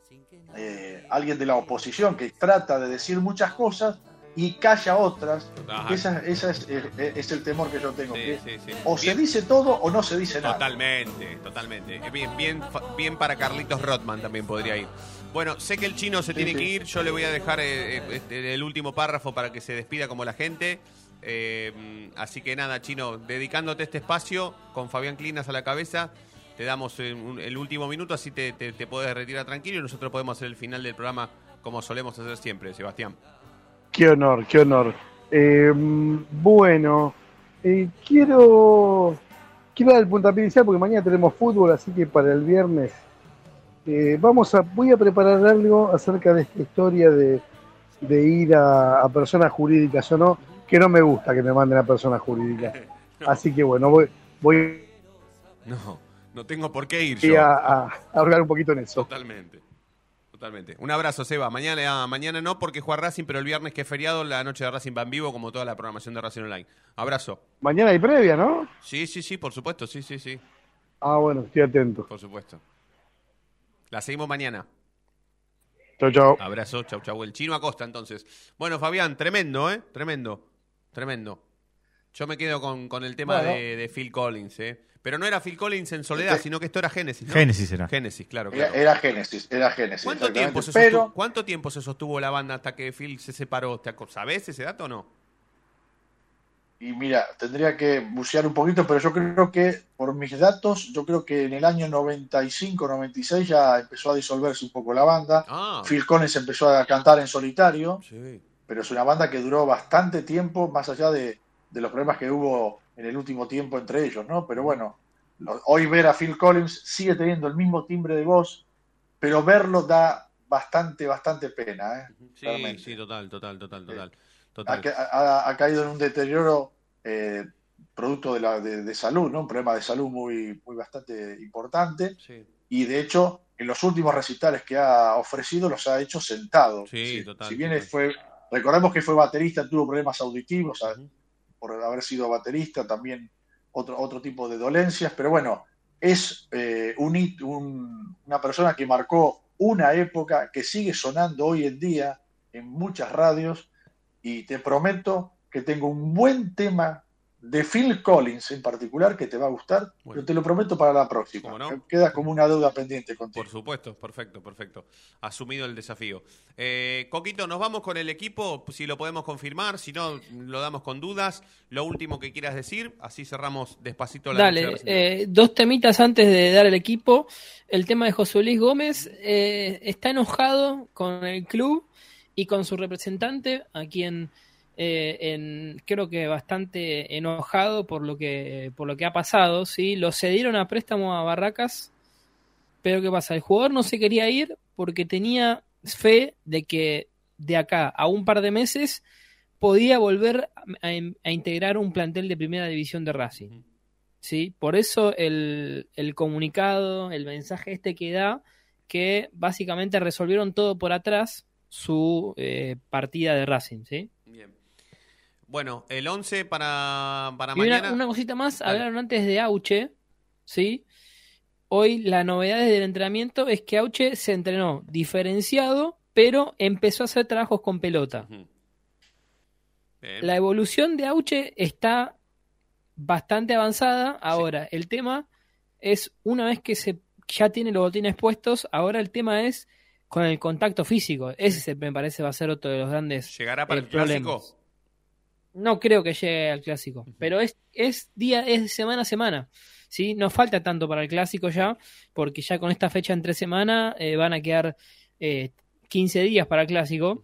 eh, alguien de la oposición que trata de decir muchas cosas y calla otras, esa, esa es, eh, es el temor que yo tengo. Sí, que sí, sí. O se dice todo o no se dice nada. Totalmente, totalmente. Bien, bien, fa- bien para Carlitos Rotman también podría ir. Bueno, sé que el chino se Sí, tiene sí. que ir. Yo le voy a dejar eh, eh, este, el último párrafo para que se despida como la gente. Eh, así que nada, chino, dedicándote este espacio con Fabián Clinas a la cabeza, te damos eh, un- el último minuto, así te, te, te puedes retirar tranquilo y nosotros podemos hacer el final del programa como solemos hacer siempre, Sebastián. Qué honor, qué honor. Bueno, eh, quiero, quiero dar el puntapié inicial porque mañana tenemos fútbol, así que para el viernes eh, vamos a, voy a preparar algo acerca de esta historia de, de ir a, a personas jurídicas o no, que no me gusta que me manden a personas jurídicas. Así que bueno, voy, voy No, no tengo por qué ir yo. a, ahorrar un poquito en eso. Totalmente. Totalmente. Un abrazo, Seba. Mañana, mañana no porque juega Racing, pero el viernes que es feriado, la noche de Racing va en vivo, como toda la programación de Racing Online. Abrazo. Mañana hay previa, ¿no? Sí, sí, sí, por supuesto, sí, sí, sí, Ah, bueno, estoy atento. por supuesto. La seguimos mañana. Chau, chau. Abrazo, chau, chau. El chino Acosta, entonces. Bueno, Fabián, tremendo, ¿eh? Tremendo. Tremendo. Yo me quedo con, con el tema Bueno. de, de Phil Collins, ¿eh? Pero no era Phil Collins en soledad, Este- sino que esto era Génesis. ¿no? Génesis era. Génesis, claro. Era, claro. era Génesis, era Génesis. ¿Cuánto, tiempo se Pero, sostuvo, ¿Cuánto tiempo se sostuvo la banda hasta que Phil se separó? ¿Te aco- ¿Sabés ese dato o no? Y mira, tendría que bucear un poquito, pero yo creo que, por mis datos, yo creo que en el año 95, 96 ya empezó a disolverse un poco la banda. Ah. Phil Collins empezó a cantar en solitario, Sí. pero es una banda que duró bastante tiempo, más allá de, de los problemas que hubo en el último tiempo entre ellos, ¿no? Pero bueno, lo- hoy ver a Phil Collins sigue teniendo el mismo timbre de voz, pero verlo da bastante, bastante pena, ¿eh? Sí, Realmente. sí, total, total, total, total. Total. ha, ca- ha- ha caído en un deterioro eh, producto de, la, de, de salud, ¿no? Un problema de salud muy, muy bastante importante. Sí. Y de hecho, en los últimos recitales que ha ofrecido los ha hecho sentado. Sí, total, Si bien total. fue, recordemos que fue baterista, tuvo problemas auditivos por haber sido baterista, también otro, otro tipo de dolencias, pero bueno, es eh, un hit- un- una persona que marcó una época que sigue sonando hoy en día en muchas radios y te prometo que tengo un buen tema de Phil Collins en particular que te va a gustar, pero te lo prometo para la próxima. ¿Cómo no? Queda como una deuda pendiente contigo. Por supuesto, perfecto, perfecto. Asumido el desafío. Eh, Coquito, nos vamos con el equipo, si lo podemos confirmar, si no, lo damos con dudas. Lo último que quieras decir, así cerramos despacito la noche de Dale, eh, dos temitas antes de dar el equipo. El tema de José Luis Gómez eh, está enojado con el club y con su representante, a quien eh, en, creo que bastante enojado por lo que por lo que ha pasado. ¿sí? Lo cedieron a préstamo a Barracas, pero ¿qué pasa? El jugador no se quería ir porque tenía fe de que de acá a un par de meses podía volver a, a integrar un plantel de primera división de Racing. ¿sí? Por eso el, el comunicado, el mensaje este que da, que básicamente resolvieron todo por atrás su eh, partida de Racing. ¿sí? Bien. Bueno, el 11 para, para Y una, mañana. una cosita más, Dale. hablaron antes de Auche, ¿sí? Hoy la novedad del entrenamiento es que Auche se entrenó diferenciado, pero empezó a hacer trabajos con pelota. La evolución de Auche está bastante avanzada. Ahora, el tema es, una vez que se ya tiene los botines puestos, ahora el tema es con el contacto físico. Ese se- me parece va a ser otro de los grandes ¿Llegará para eh, el clásico? problemas. No creo que llegue al clásico, pero es, es día, es semana a semana. ¿sí? No falta tanto para el clásico ya, porque ya con esta fecha entre semana eh, van a quedar eh, 15 días para el clásico.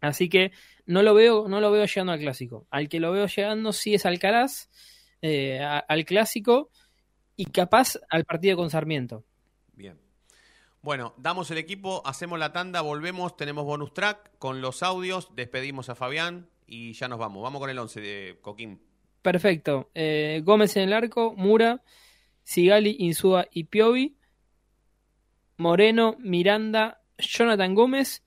Así que no lo veo, no lo veo llegando al clásico. Al que lo veo llegando sí es Alcaraz, eh, a- al clásico y capaz al partido con Sarmiento. Bien. Bueno, damos el equipo, hacemos la tanda, volvemos, tenemos bonus track con los audios, despedimos a Fabián y ya nos vamos. Vamos con el 11 de Coquín. Perfecto. Eh, Gómez en el arco, Mura, Sigali, Insúa y Piovi. Moreno, Miranda, Jonathan Gómez.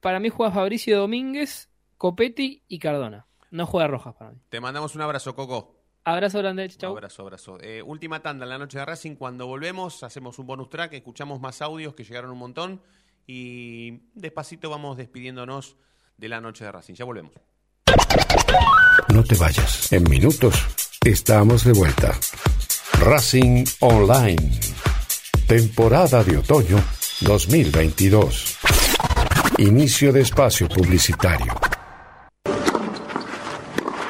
Para mí juega Fabricio Domínguez, Copetti y Cardona. No juega Rojas para mí. Te mandamos un abrazo, Coco. Abrazo grande, chau. Abrazo, abrazo. Eh, última tanda en la noche de Racing. Cuando volvemos, hacemos un bonus track, escuchamos más audios que llegaron un montón y despacito vamos despidiéndonos de la noche de Racing. Ya volvemos. No te vayas. En minutos estamos de vuelta. Racing Online. Temporada de otoño 2022. Inicio de espacio publicitario.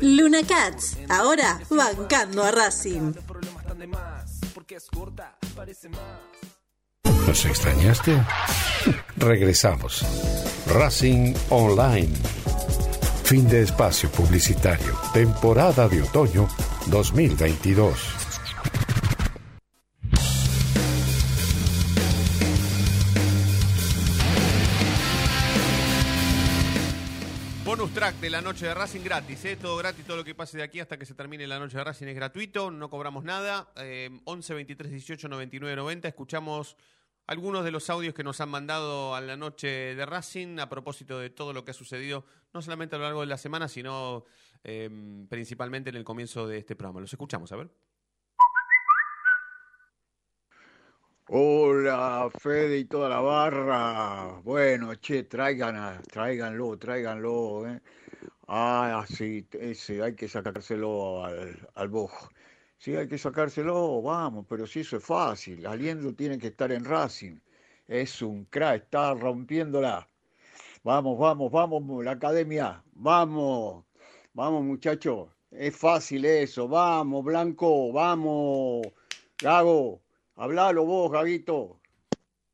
Luna Cats, ahora bancando a Racing. ¿Nos extrañaste? Regresamos. Racing Online. Fin de espacio publicitario. Temporada de otoño 2022. La noche de Racing gratis, ¿eh? todo gratis, todo lo que pase de aquí hasta que se termine la noche de Racing es gratuito, no cobramos nada. Eh, 11 23 18 99 90. Escuchamos algunos de los audios que nos han mandado a la noche de Racing a propósito de todo lo que ha sucedido, no solamente a lo largo de la semana, sino eh, principalmente en el comienzo de este programa. Los escuchamos, a ver. Hola, Fede y toda la barra. Bueno, che, tráiganlo, tráiganlo, ¿eh? Ah, sí, ese, hay que sacárselo al, al bojo. Sí, hay que sacárselo, vamos, pero si eso es fácil. Aliendo tiene que estar en Racing. Es un crack, está rompiéndola. Vamos, vamos, vamos, la academia, vamos, vamos, muchachos. Es fácil eso, vamos, Blanco, vamos, Gago, hablalo vos, Gaguito.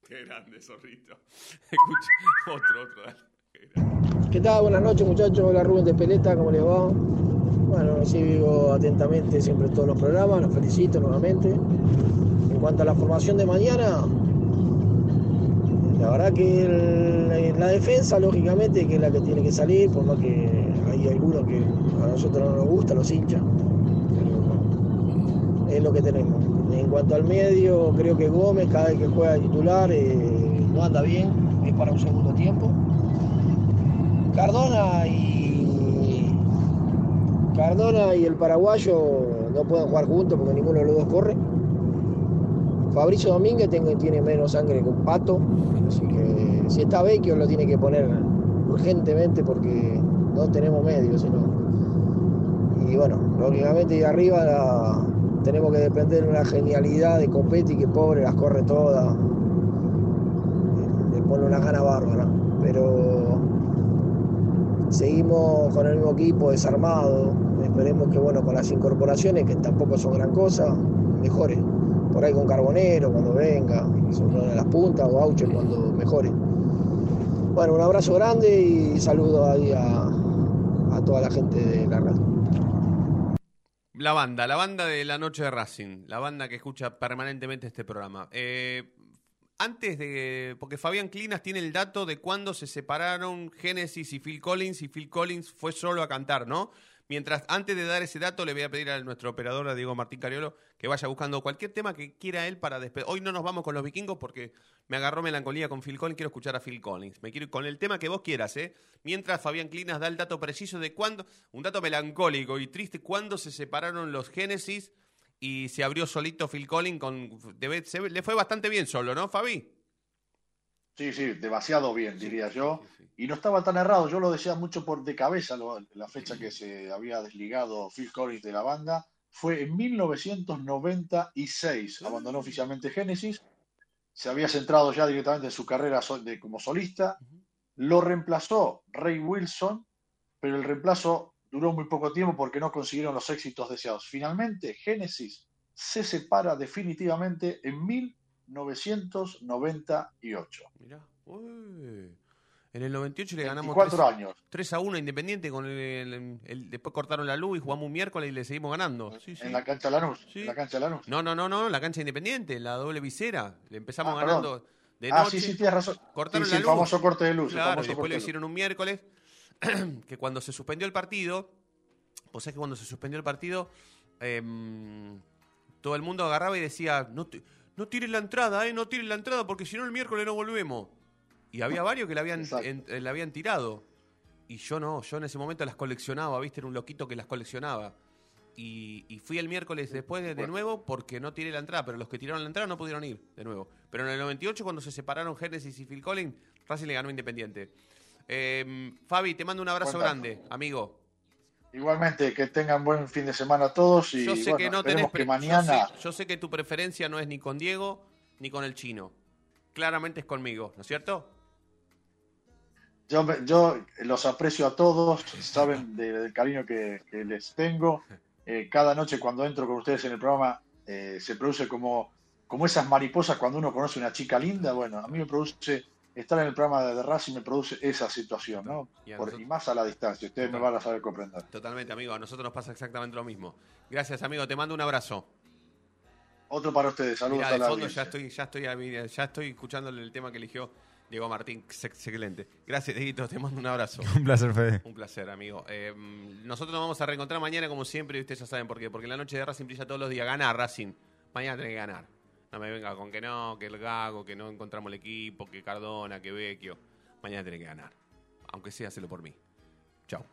Qué grande, zorrito. Escucha, otro, otro. dale. ¿Qué tal? Buenas noches muchachos, hola Rubén de Peleta, ¿cómo les va? Bueno, sigo atentamente siempre todos los programas, los felicito nuevamente. En cuanto a la formación de mañana, la verdad que la defensa, lógicamente, que es la que tiene que salir, por más que hay algunos que a nosotros no nos gusta, los hinchas, pero es lo que tenemos. En cuanto al medio, creo que Gómez, cada vez que juega titular, eh, no anda bien, es para un segundo tiempo. Cardona y Cardona y el paraguayo no pueden jugar juntos porque ninguno de los dos corre. Fabricio Domínguez tiene menos sangre que un pato, así que si está Vecchio lo tiene que poner urgentemente porque no tenemos medios, sino. Y bueno, lógicamente de arriba tenemos que depender de una genialidad de Copetti que pobre las corre todas, le pone una gana bárbara, pero seguimos con el mismo equipo desarmado. Esperemos que bueno con las incorporaciones, que tampoco son gran cosa, mejore. Por ahí con Carbonero cuando venga, que son una de las puntas, o Auche cuando mejore. Bueno, un abrazo grande y saludo ahí a, a toda la gente de la radio. La banda, la banda de la noche de Racing, la banda que escucha permanentemente este programa. Eh, antes de. Porque Fabián Clinas tiene el dato de cuándo se separaron Genesis y Phil Collins, y Phil Collins fue solo a cantar, ¿no? Mientras, antes de dar ese dato, le voy a pedir a nuestro operador, a Diego Martín Cariolo, que vaya buscando cualquier tema que quiera él para despedir. Hoy no nos vamos con los vikingos porque me agarró melancolía con Phil Collins, quiero escuchar a Phil Collins. Me quiero con el tema que vos quieras, ¿eh? Mientras Fabián Clinas da el dato preciso de cuándo, un dato melancólico y triste, cuándo se separaron los Genesis y se abrió solito Phil Collins con. debe- se- le fue bastante bien solo, ¿no, Fabi? Sí, sí, demasiado bien, diría yo. Y no estaba tan errado, yo lo decía mucho por de cabeza, lo- la fecha que se había desligado Phil Collins de la banda. Fue en 1996, abandonó oficialmente Genesis, se había centrado ya directamente en su carrera so- de- como solista, lo reemplazó Ray Wilson, pero el reemplazo duró muy poco tiempo porque no consiguieron los éxitos deseados. Finalmente, Genesis se separa definitivamente en 1998. Mirá. Uy. En el 98 le ganamos 24 3, años. 3 a 1 a Independiente. Con el, el- el- después cortaron la luz y jugamos un miércoles y le seguimos ganando. Sí, sí. En la cancha Lanús. Sí. En la cancha Lanús. No, no, no, no, la cancha Independiente, en la doble visera. Le empezamos Ah, ganando perdón. de Ah, noche. sí, sí, tienes razón. Cortaron Sí, sí, la el luz. famoso corte de luz, el Claro, famoso y después lo hicieron un miércoles. que cuando se suspendió el partido, pues es que cuando se suspendió el partido, em, todo el mundo agarraba y decía, no, no tires la entrada, eh, no tires la entrada, porque si no el miércoles no volvemos. Y había varios que la habían, en- eh, la habían tirado. Y yo no, yo en ese momento las coleccionaba, viste, era un loquito que las coleccionaba. Y, y fui el miércoles después de, de nuevo porque no tiré la entrada, pero los que tiraron la entrada no pudieron ir de nuevo. Pero en el 98, cuando se separaron Genesis y Phil Collins, Racing le ganó Independiente. Eh, Fabi, te mando un abrazo grande, amigo. Igualmente, que tengan buen fin de semana todos y Yo sé bueno, que no tenés que mañana... Yo sé, yo sé que tu preferencia no es ni con Diego ni con el chino. Claramente es conmigo, ¿no es cierto? Yo, yo los aprecio a todos, saben de- del cariño que, que les tengo. Eh, cada noche cuando entro con ustedes en el programa eh, se produce como, como esas mariposas cuando uno conoce una chica linda. Bueno, a mí me produce, estar en el programa de, de Racing me produce esa situación, ¿no? Y Por- nosotros- y más a la distancia, ustedes me van a saber comprender. Totalmente, amigo. A nosotros nos pasa exactamente lo mismo. Gracias, amigo. Te mando un abrazo. Otro para ustedes, saludos Mirá, a la fondo audiencia. ya estoy, ya estoy, a mí- ya estoy escuchándole el tema que eligió Diego Martín. Ex- Excelente. Gracias, Dieguito. Te mando un abrazo. Un placer, Fede. Un placer, amigo. Eh, nosotros nos vamos a reencontrar mañana, como siempre, y ustedes ya saben por qué. Porque la noche de Racing brilla todos los días. Gana Racing. Mañana tiene que ganar. No me venga con que no, que el Gago, que no encontramos el equipo, que Cardona, que Vecchio. Mañana tiene que ganar. Aunque sea, hacelo por mí. Chao.